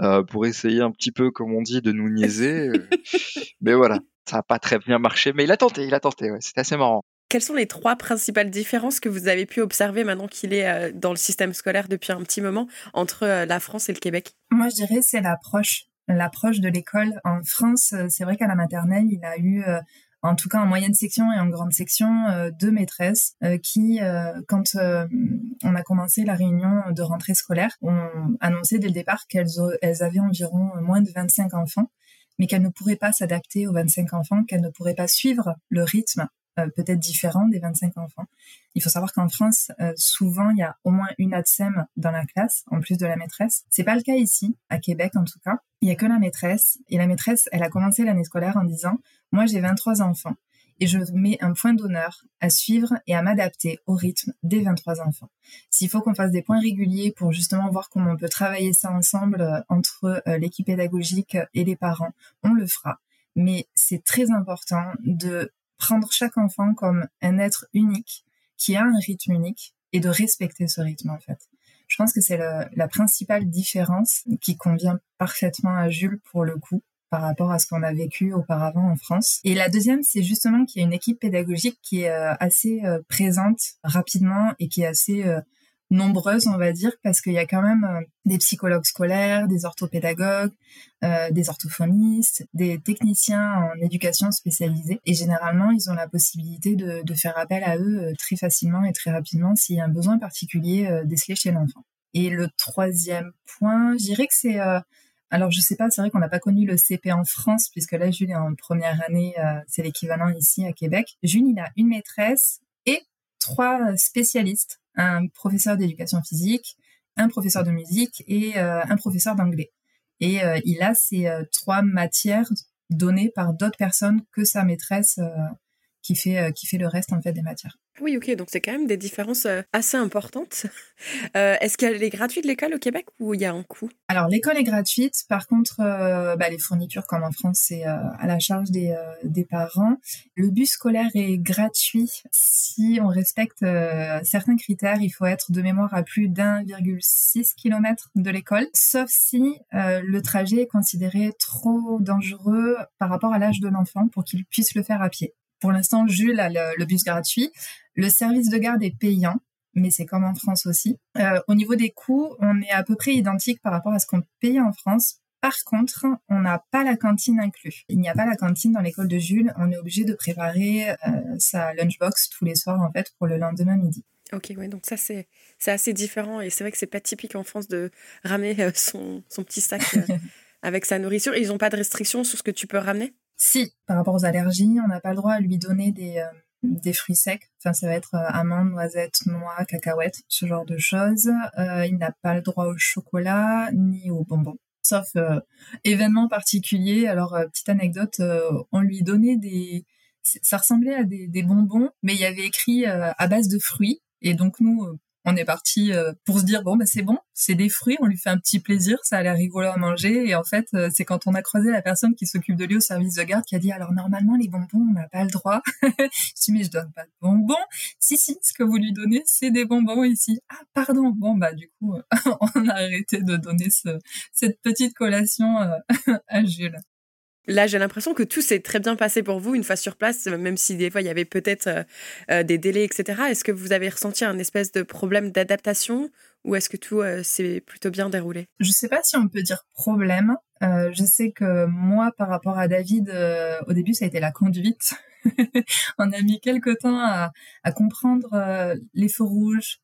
euh, pour essayer un petit peu, comme on dit, de nous niaiser. Euh. mais voilà, ça n'a pas très bien marché, mais il a tenté, il a tenté, ouais, c'était assez marrant. Quelles sont les trois principales différences que vous avez pu observer maintenant qu'il est euh, dans le système scolaire depuis un petit moment entre la France et le Québec? Moi, je dirais c'est l'approche l'approche de l'école. En France, c'est vrai qu'à la maternelle, il a eu en tout cas en moyenne section et en grande section, euh, deux maîtresses euh, qui, euh, quand on a commencé la réunion de rentrée scolaire, ont annoncé dès le départ qu'elles elles avaient environ moins de 25 enfants, mais qu'elles ne pourraient pas s'adapter aux 25 enfants, qu'elles ne pourraient pas suivre le rythme peut-être différent des 25 enfants. Il faut savoir qu'en France, euh, souvent, il y a au moins une ADSEM dans la classe, en plus de la maîtresse. C'est pas le cas ici, à Québec en tout cas. Il y a que la maîtresse. Et la maîtresse, elle a commencé l'année scolaire en disant, moi j'ai 23 enfants et je mets un point d'honneur à suivre et à m'adapter au rythme des 23 enfants. S'il faut qu'on fasse des points réguliers pour justement voir comment on peut travailler ça ensemble euh, entre l'équipe pédagogique et les parents, on le fera. Mais c'est très important de prendre chaque enfant comme un être unique qui a un rythme unique et de respecter ce rythme en fait. Je pense que c'est la principale différence qui convient parfaitement à Jules pour le coup par rapport à ce qu'on a vécu auparavant en France. Et la deuxième, c'est justement qu'il y a une équipe pédagogique qui est euh, assez euh, présente rapidement et qui est assez euh, nombreuse, on va dire, parce qu'il y a quand même des psychologues scolaires, des orthopédagogues, des orthophonistes, des techniciens en éducation spécialisée. Et généralement, ils ont la possibilité de, faire appel à eux très facilement et très rapidement s'il y a un besoin particulier décelé chez l'enfant. Et le troisième point, je dirais que c'est alors, je sais pas, c'est vrai qu'on n'a pas connu le CP en France, puisque là, Jules est en première année, euh, c'est l'équivalent ici à Québec. Jules, il a une maîtresse et trois spécialistes, un professeur d'éducation physique, un professeur de musique et euh, un professeur d'anglais. Et euh, il a ces trois matières données par d'autres personnes que sa maîtresse qui fait, qui fait le reste en fait des matières. Oui, ok, donc c'est quand même des différences euh, assez importantes. Euh, est-ce qu'elle est gratuite l'école au Québec ou il y a un coût? Alors l'école est gratuite, par contre euh, bah, les fournitures comme en France c'est à la charge des, des parents. Le bus scolaire est gratuit si on respecte certains critères. Il faut être de mémoire à plus d'1,6 km de l'école, sauf si le trajet est considéré trop dangereux par rapport à l'âge de l'enfant pour qu'il puisse le faire à pied. Pour l'instant, Jules a le, bus gratuit. Le service de garde est payant, mais c'est comme en France aussi. Euh, au niveau des coûts, on est à peu près identique par rapport à ce qu'on paye en France. Par contre, on n'a pas la cantine inclus. Il n'y a pas la cantine dans l'école de Jules. On est obligé de préparer euh, sa lunchbox tous les soirs en fait pour le lendemain midi. Ok, ouais, donc ça c'est c'est assez différent et c'est vrai que c'est pas typique en France de ramener euh, son, son petit sac avec sa nourriture. Ils n'ont pas de restrictions sur ce que tu peux ramener? Si, par rapport aux allergies, on n'a pas le droit à lui donner des, euh, des fruits secs. Enfin, ça va être euh, amandes, noisettes, noix, cacahuètes, ce genre de choses. Euh, il n'a pas le droit au chocolat ni aux bonbons. Sauf événement particulier. Alors, petite anecdote, on lui donnait des... Ça ressemblait à des, des bonbons, mais il y avait écrit à base de fruits. Et donc, nous, on est parti euh, pour se dire bon bah c'est bon, c'est des fruits, on lui fait un petit plaisir, ça a l'air rigolo à manger et en fait euh, c'est quand on a croisé la personne qui s'occupe de lui au service de garde qui a dit alors normalement les bonbons on n'a pas le droit. je dis mais je donne pas de bonbons. Si si, ce que vous lui donnez c'est des bonbons ici. Ah pardon. Bon bah du coup on a arrêté de donner cette petite collation euh, à Jules. Là, j'ai l'impression que tout s'est très bien passé pour vous une fois sur place, même si des fois il y avait peut-être euh, euh, des délais, etc. Est-ce que vous avez ressenti un espèce de problème d'adaptation ou est-ce que tout euh, s'est plutôt bien déroulé? Je ne sais pas si on peut dire problème. je sais que moi, par rapport à David, au début, ça a été la conduite. on a mis quelques temps à comprendre les feux rouges,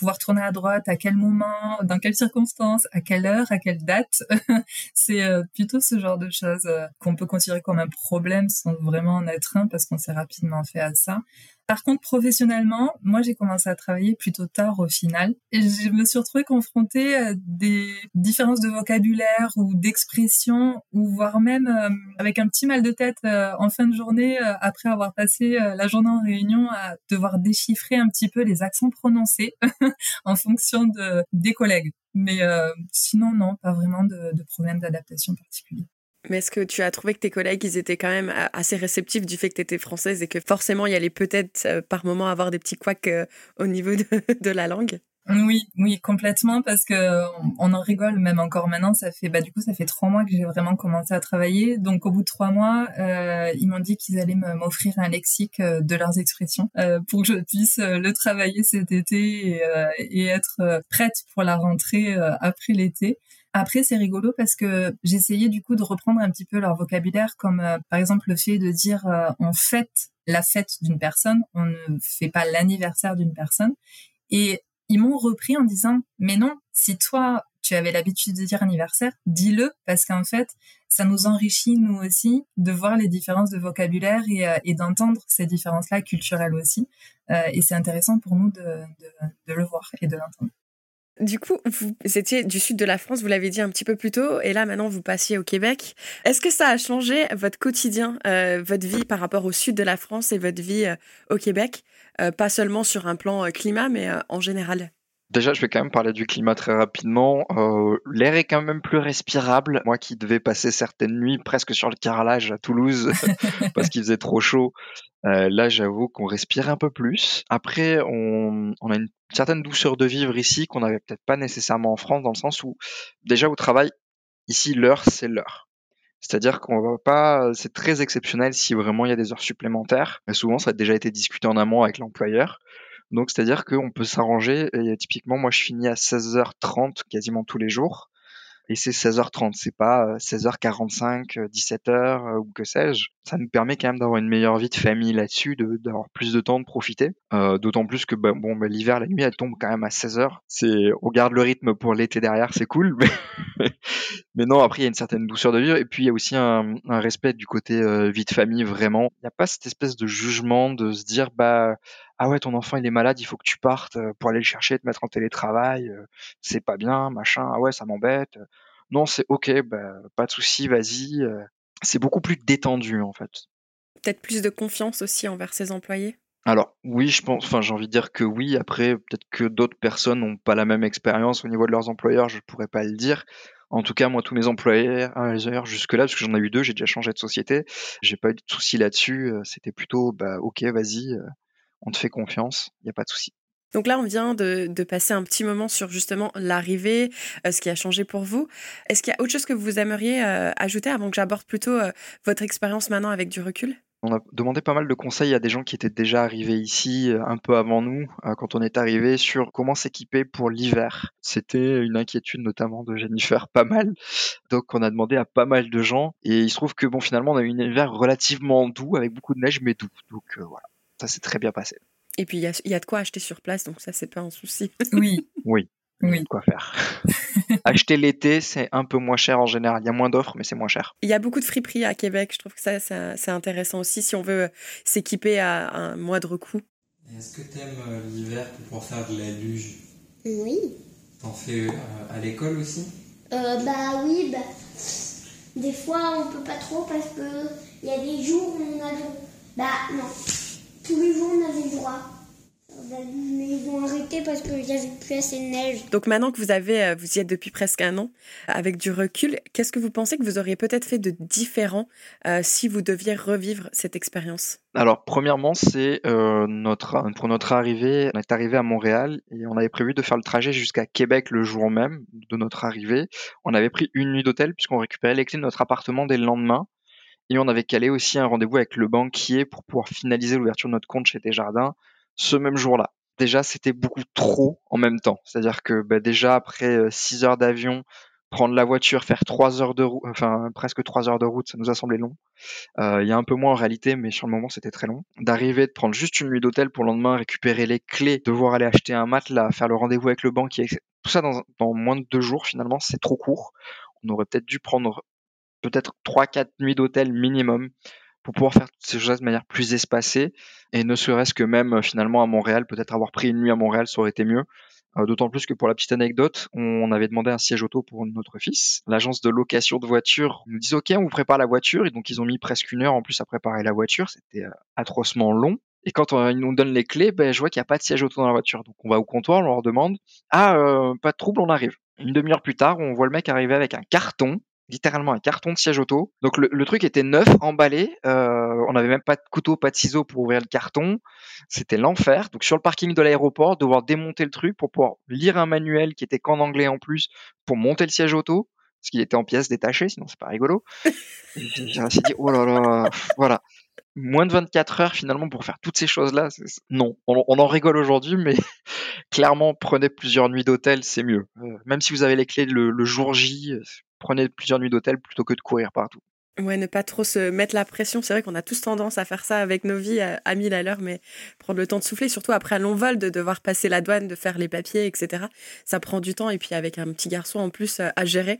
pouvoir tourner à droite, à quel moment, dans quelles circonstances, à quelle heure, à quelle date. c'est euh, plutôt ce genre de choses euh, qu'on peut considérer comme un problème sans vraiment en être un parce qu'on s'est rapidement fait à ça. Par contre, professionnellement, moi, j'ai commencé à travailler plutôt tard au final. Et je me suis retrouvée confrontée à des différences de vocabulaire ou d'expression, ou voire même euh, avec un petit mal de tête en fin de journée, après avoir passé la journée en réunion, à devoir déchiffrer un petit peu les accents prononcés en fonction de, des collègues. Mais sinon, non, pas vraiment de, problème d'adaptation particulier. Mais est-ce que tu as trouvé que tes collègues, ils étaient quand même euh, assez réceptifs du fait que tu étais française et que forcément, il y allait peut-être euh, par moment avoir des petits couacs euh, au niveau de, la langue? Oui, oui, complètement, parce que on en rigole même encore maintenant. Ça fait, bah du coup, ça fait trois mois que j'ai vraiment commencé à travailler. Donc, au bout de trois mois, ils m'ont dit qu'ils allaient m'offrir un lexique de leurs expressions pour que je puisse le travailler cet été et, être prête pour la rentrée après l'été. Après, c'est rigolo parce que j'essayais du coup de reprendre un petit peu leur vocabulaire, comme euh, par exemple le fait de dire euh, on fête la fête d'une personne, on ne fait pas l'anniversaire d'une personne. Et ils m'ont repris en disant mais non, si toi tu avais l'habitude de dire anniversaire, dis-le parce qu'en fait ça nous enrichit nous aussi de voir les différences de vocabulaire et, euh, d'entendre ces différences-là culturelles aussi. Euh, et c'est intéressant pour nous de, le voir et de l'entendre. Du coup, vous étiez du sud de la France, vous l'avez dit un petit peu plus tôt, et là maintenant vous passiez au Québec. Est-ce que ça a changé votre quotidien, euh, votre vie par rapport au sud de la France et votre vie au Québec, pas seulement sur un plan climat, mais en général Déjà, je vais quand même parler du climat très rapidement. Euh, L'air est quand même plus respirable. Moi qui devais passer certaines nuits presque sur le carrelage à Toulouse parce qu'il faisait trop chaud, euh, là j'avoue qu'on respire un peu plus. Après, on, on a une certaine douceur de vivre ici qu'on n'avait peut-être pas nécessairement en France dans le sens où déjà au travail, ici l'heure c'est l'heure. C'est-à-dire qu'on va pas, c'est très exceptionnel si vraiment il y a des heures supplémentaires. Mais souvent, ça a déjà été discuté en amont avec l'employeur. Donc, c'est-à-dire qu'on peut s'arranger. Et typiquement, moi, je finis à 16h30 quasiment tous les jours et c'est 16h30, c'est pas 16h45, 17h ou que sais-je. Ça nous permet quand même d'avoir une meilleure vie de famille là-dessus, d'avoir plus de temps de profiter. Euh, D'autant plus que bah, bon, bah, l'hiver, la nuit, elle tombe quand même à 16h. C'est, on garde le rythme pour l'été derrière, c'est cool. Mais... non, après il y a une certaine douceur de vie et puis il y a aussi un, respect du côté euh, vie de famille vraiment. Il n'y a pas cette espèce de jugement de se dire bah ah ouais ton enfant il est malade, il faut que tu partes euh, pour aller le chercher, te mettre en télétravail, euh, c'est pas bien, machin. Ah ouais ça m'embête non, c'est ok, bah, pas de souci, vas-y. Euh, c'est beaucoup plus détendu en fait. Peut-être plus de confiance aussi envers ses employés? Alors oui, je pense, enfin j'ai envie de dire que oui. Après, peut-être que d'autres personnes n'ont pas la même expérience au niveau de leurs employeurs, je pourrais pas le dire. En tout cas, moi, tous mes employés, jusque-là, parce que j'en ai eu deux, j'ai déjà changé de société, j'ai pas eu de soucis là-dessus. Euh, c'était plutôt, bah, ok, vas-y, euh, on te fait confiance, il n'y a pas de souci. Donc là, on vient de, passer un petit moment sur justement l'arrivée, euh, ce qui a changé pour vous. Est-ce qu'il y a autre chose que vous aimeriez euh, ajouter avant que j'aborde plutôt euh, votre expérience maintenant avec du recul? On a demandé pas mal de conseils à des gens qui étaient déjà arrivés ici un peu avant nous, quand on est arrivé, sur comment s'équiper pour l'hiver. C'était une inquiétude notamment de Jennifer, pas mal. Donc on a demandé à pas mal de gens, et il se trouve que bon finalement on a eu un hiver relativement doux, avec beaucoup de neige, mais doux. Donc voilà, ça s'est très bien passé. Et puis, il y a, de quoi acheter sur place, donc ça, c'est pas un souci. Oui. oui. Oui. quoi faire. Acheter l'été, c'est un peu moins cher en général. Il y a moins d'offres, mais c'est moins cher. Il y a beaucoup de friperies à Québec. Je trouve que ça, c'est intéressant aussi si on veut s'équiper à un moindre coût. Est-ce que tu aimes euh, l'hiver pour pouvoir faire de la luge? Oui. T'en fais euh, à l'école aussi? Euh, Bah oui, bah, des fois on peut pas trop parce que il y a des jours où on a Bah non, tous les jours, on avait le droit. Mais ils ont arrêté parce qu'il n'y avait plus assez de neige. Donc maintenant que vous avez, euh, vous y êtes depuis presque un an, avec du recul, qu'est-ce que vous pensez que vous auriez peut-être fait de différent euh, si vous deviez revivre cette expérience? Alors premièrement, c'est euh, notre pour notre arrivée, on est arrivé à Montréal et on avait prévu de faire le trajet jusqu'à Québec le jour même de notre arrivée. On avait pris une nuit d'hôtel puisqu'on récupérait les clés de notre appartement dès le lendemain. Et on avait calé aussi un rendez-vous avec le banquier pour pouvoir finaliser l'ouverture de notre compte chez Desjardins ce même jour-là. Déjà, c'était beaucoup trop en même temps. C'est-à-dire que bah, déjà, après 6 euh, heures d'avion, prendre la voiture, faire 3 heures de route, enfin presque 3 heures de route, ça nous a semblé long. Euh, il y a un peu moins en réalité, mais sur le moment, c'était très long. D'arriver, de prendre juste une nuit d'hôtel pour le lendemain, récupérer les clés, devoir aller acheter un matelas, faire le rendez-vous avec le banquier, tout ça dans, dans moins de deux jours, finalement, c'est trop court. On aurait peut-être dû prendre peut-être 3-4 nuits d'hôtel minimum pour pouvoir faire ces choses de manière plus espacée et ne serait-ce que même euh, finalement à Montréal, peut-être avoir pris une nuit à Montréal, ça aurait été mieux. Euh, d'autant plus que pour la petite anecdote, on avait demandé un siège auto pour notre fils. L'agence de location de voiture nous dit OK, on vous prépare la voiture et donc ils ont mis presque une heure en plus à préparer la voiture. C'était euh, atrocement long. Et quand ils nous donnent les clés, ben, je vois qu'il n'y a pas de siège auto dans la voiture. Donc on va au comptoir, on leur demande Ah, pas de trouble, on arrive. Une demi-heure plus tard, on voit le mec arriver avec un carton littéralement un carton de siège auto. Donc le, truc était neuf, emballé. Euh, on n'avait même pas de couteau, pas de ciseaux pour ouvrir le carton. C'était l'enfer. Donc sur le parking de l'aéroport, devoir démonter le truc pour pouvoir lire un manuel qui était qu'en anglais en plus pour monter le siège auto parce qu'il était en pièces détachées, sinon c'est pas rigolo. J'ai dit oh là là, voilà. Moins de 24 heures finalement pour faire toutes ces choses-là, non. On, en rigole aujourd'hui, mais clairement prenez plusieurs nuits d'hôtel, c'est mieux. Euh, même si vous avez les clés le, le jour J, prenez plusieurs nuits d'hôtel plutôt que de courir partout. Ouais, ne pas trop se mettre la pression. C'est vrai qu'on a tous tendance à faire ça avec nos vies à, 1000 à l'heure, mais prendre le temps de souffler, surtout après un long vol, de devoir passer la douane, de faire les papiers, etc. Ça prend du temps. Et puis avec un petit garçon en plus euh, à gérer,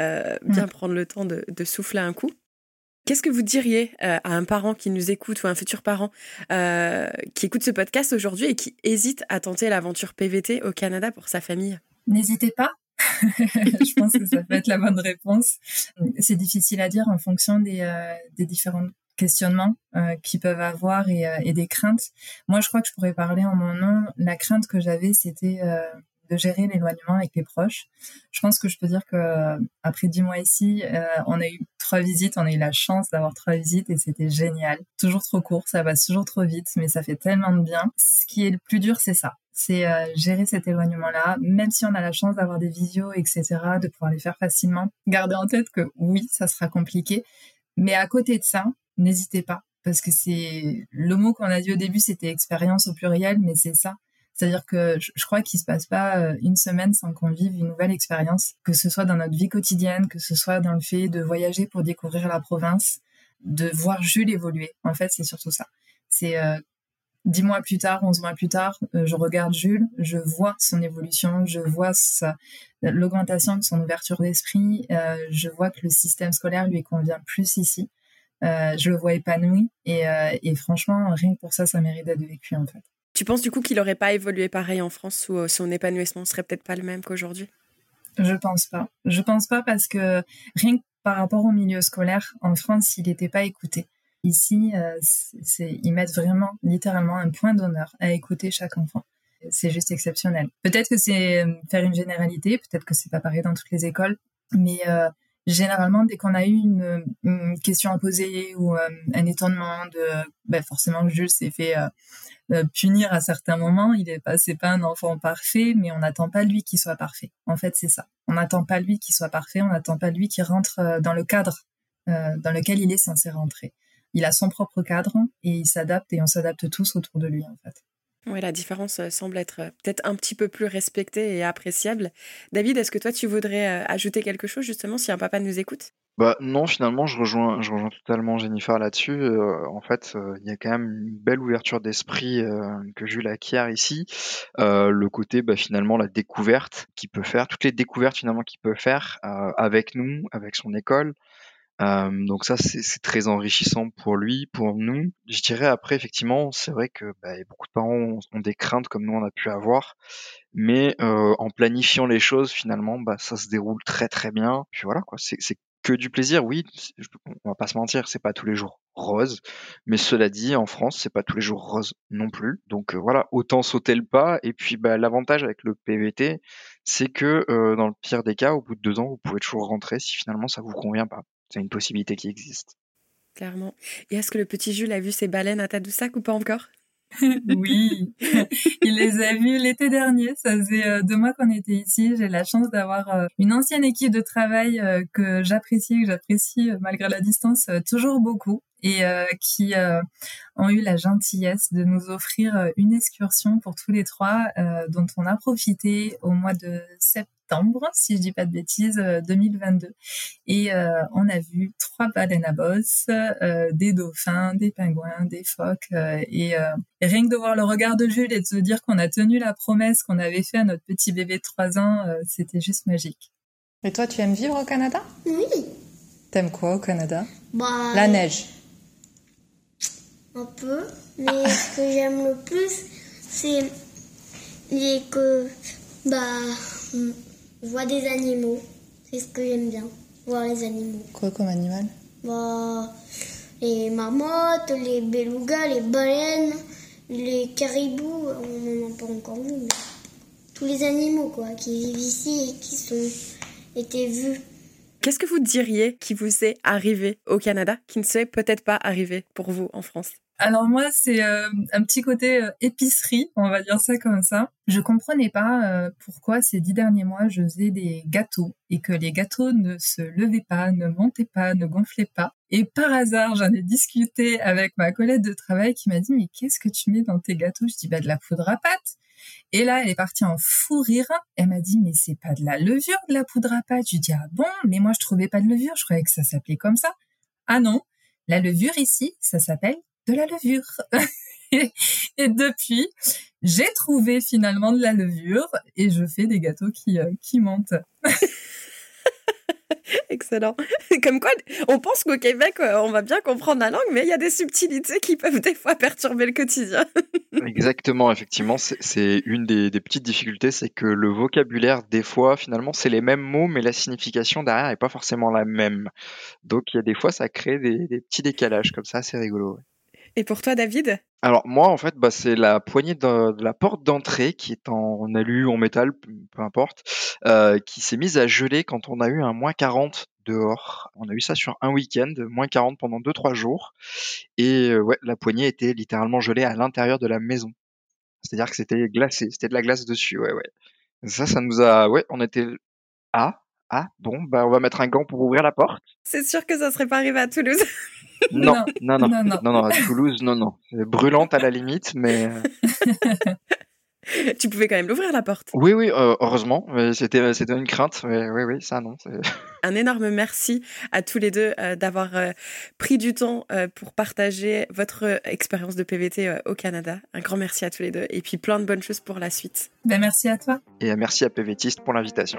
euh, bien mm. prendre le temps de, souffler un coup. Qu'est-ce que vous diriez euh, à un parent qui nous écoute ou un futur parent qui écoute ce podcast aujourd'hui et qui hésite à tenter l'aventure PVT au Canada pour sa famille? N'hésitez pas, je pense que ça peut être la bonne réponse. C'est difficile à dire en fonction des, euh, des différents questionnements euh, qu'ils peuvent avoir et, euh, et, des craintes. Moi, je crois que je pourrais parler en mon nom. La crainte que j'avais, c'était de gérer l'éloignement avec les proches. Je pense que je peux dire que après dix mois ici, euh, on a eu trois visites, on a eu la chance d'avoir trois visites et c'était génial. Toujours trop court, ça passe toujours trop vite, mais ça fait tellement de bien. Ce qui est le plus dur, c'est ça. C'est euh, gérer cet éloignement-là, même si on a la chance d'avoir des visios, etc., de pouvoir les faire facilement. Gardez en tête que oui, ça sera compliqué, mais à côté de ça, n'hésitez pas parce que c'est le mot qu'on a dit au début, c'était expérience au pluriel, mais c'est ça. C'est-à-dire que je, crois qu'il se passe pas euh, une semaine sans qu'on vive une nouvelle expérience, que ce soit dans notre vie quotidienne, que ce soit dans le fait de voyager pour découvrir la province, de voir Jules évoluer. En fait, c'est surtout ça. C'est euh, dix mois plus tard, onze mois plus tard, euh, je regarde Jules, je vois son évolution, je vois l'augmentation de son ouverture d'esprit, je vois que le système scolaire lui convient plus ici. je le vois épanoui et, et franchement, rien que pour ça, ça mérite d'être vécu en fait. Tu penses du coup qu'il n'aurait pas évolué pareil en France ou euh, son épanouissement serait peut-être pas le même qu'aujourd'hui? Je pense pas. Je pense pas parce que rien que par rapport au milieu scolaire, en France, il n'était pas écouté. Ici, euh, ils mettent vraiment, littéralement, un point d'honneur à écouter chaque enfant. C'est juste exceptionnel. Peut-être que c'est euh, faire une généralité, peut-être que c'est pas pareil dans toutes les écoles, mais généralement, dès qu'on a eu une, question à poser ou un étonnement de, ben forcément, Jules s'est fait euh, punir à certains moments. Il est pas, pas un enfant parfait, mais on n'attend pas lui qu'il soit parfait. En fait, c'est ça. On n'attend pas lui qu'il soit parfait. On n'attend pas lui qui rentre euh, dans le cadre euh, dans lequel il est censé rentrer. Il a son propre cadre et il s'adapte et on s'adapte tous autour de lui, en fait. Oui, la différence semble être peut-être un petit peu plus respectée et appréciable. David, est-ce que toi, tu voudrais ajouter quelque chose, justement, si un papa nous écoute? Bah non, finalement, je rejoins, je rejoins totalement Jennifer là-dessus. Euh, en fait, euh, il y a quand même une belle ouverture d'esprit euh, que Jules acquiert ici. le côté, bah, finalement, la découverte qu'il peut faire, toutes les découvertes finalement qu'il peut faire avec nous, avec son école. Donc ça, c'est très enrichissant pour lui, pour nous. Je dirais après, effectivement, c'est vrai que bah, beaucoup de parents ont, des craintes comme nous on a pu avoir, mais en planifiant les choses, finalement, bah, ça se déroule très très bien. Puis voilà, quoi, c'est que du plaisir, oui, on va pas se mentir, c'est pas tous les jours rose, mais cela dit, en France, c'est pas tous les jours rose non plus. Donc euh, voilà, autant sauter le pas. Et puis bah, l'avantage avec le PVT, c'est que euh, dans le pire des cas, au bout de deux ans, vous pouvez toujours rentrer si finalement ça vous convient pas. C'est une possibilité qui existe. Clairement. Et est-ce que le petit Jules a vu ses baleines à Tadoussac ou pas encore? Oui, il les a vus l'été dernier. Ça faisait euh, deux mois qu'on était ici. J'ai la chance d'avoir euh, une ancienne équipe de travail euh, que j'apprécie, que j'apprécie malgré la distance toujours beaucoup et qui ont eu la gentillesse de nous offrir une excursion pour tous les trois dont on a profité au mois de septembre si je dis pas de bêtises, 2022. Euh, et euh, on a vu trois baleines à bosse, euh, des dauphins, des pingouins, des phoques. et, rien que de voir le regard de Jules et de se dire qu'on a tenu la promesse qu'on avait fait à notre petit bébé de 3 ans, c'était juste magique. Et toi, tu aimes vivre au Canada? Oui. T'aimes quoi au Canada? Bah, La neige. Un peu. Mais ce que j'aime le plus, c'est que bah voir des animaux. C'est ce que j'aime bien, voir les animaux. Quoi comme animal? Bah, Les marmottes, les belugas, les baleines, les caribous, on n'en a pas encore vu, mais tous les animaux quoi, qui vivent ici et qui sont été vus. Qu'est-ce que vous diriez qui vous est arrivé au Canada, qui ne s'est peut-être pas arrivé pour vous en France? Alors moi, c'est euh, un petit côté euh, épicerie, on va dire ça comme ça. Je comprenais pas euh, pourquoi ces dix derniers mois je faisais des gâteaux et que les gâteaux ne se levaient pas, ne montaient pas, ne gonflaient pas. Et par hasard, j'en ai discuté avec ma collègue de travail qui m'a dit mais qu'est-ce que tu mets dans tes gâteaux? Je dis bah de la poudre à pâte. Et là, elle est partie en fou rire. Elle m'a dit mais c'est pas de la levure de la poudre à pâte? Je dis ah bon, mais moi je trouvais pas de levure, je croyais que ça s'appelait comme ça. Ah non, la levure ici, ça s'appelle de la levure. et depuis, j'ai trouvé finalement de la levure et je fais des gâteaux qui, euh, qui montent. Excellent. Comme quoi, on pense qu'au Québec, euh, on va bien comprendre la langue, mais il y a des subtilités qui peuvent des fois perturber le quotidien. Exactement, effectivement, c'est une des, petites difficultés, c'est que le vocabulaire, des fois, finalement, c'est les mêmes mots, mais la signification derrière n'est pas forcément la même. Donc, il y a des fois, ça crée des, petits décalages comme ça, c'est rigolo. Et pour toi, David Alors moi, en fait, bah, c'est la poignée de, de la porte d'entrée qui est en alu, en métal, peu importe, euh, qui s'est mise à geler quand on a eu un moins 40 dehors. On a eu ça sur un week-end, moins 40 pendant 2-3 jours. Et euh, ouais, la poignée était littéralement gelée à l'intérieur de la maison. C'est-à-dire que c'était glacé, c'était de la glace dessus, ouais, ouais. Ça, ça nous a... Ouais, on était... Ah, ah, bon, bah on va mettre un gant pour ouvrir la porte. C'est sûr que ça serait pas arrivé à Toulouse. Non, Non, non, non, non, non, non. non, à Toulouse, non, non. Brûlante à la limite, mais... euh, tu pouvais quand même l'ouvrir la porte. Oui, oui, euh, heureusement, c'était, c'était une crainte, mais oui, oui, ça non. c'est- Un énorme merci à tous les deux euh, d'avoir euh, pris du temps euh, pour partager votre euh, expérience de PVT euh, au Canada. Un grand merci à tous les deux et puis plein de bonnes choses pour la suite. Ben, merci à toi. Et euh, merci à PVTiste pour l'invitation.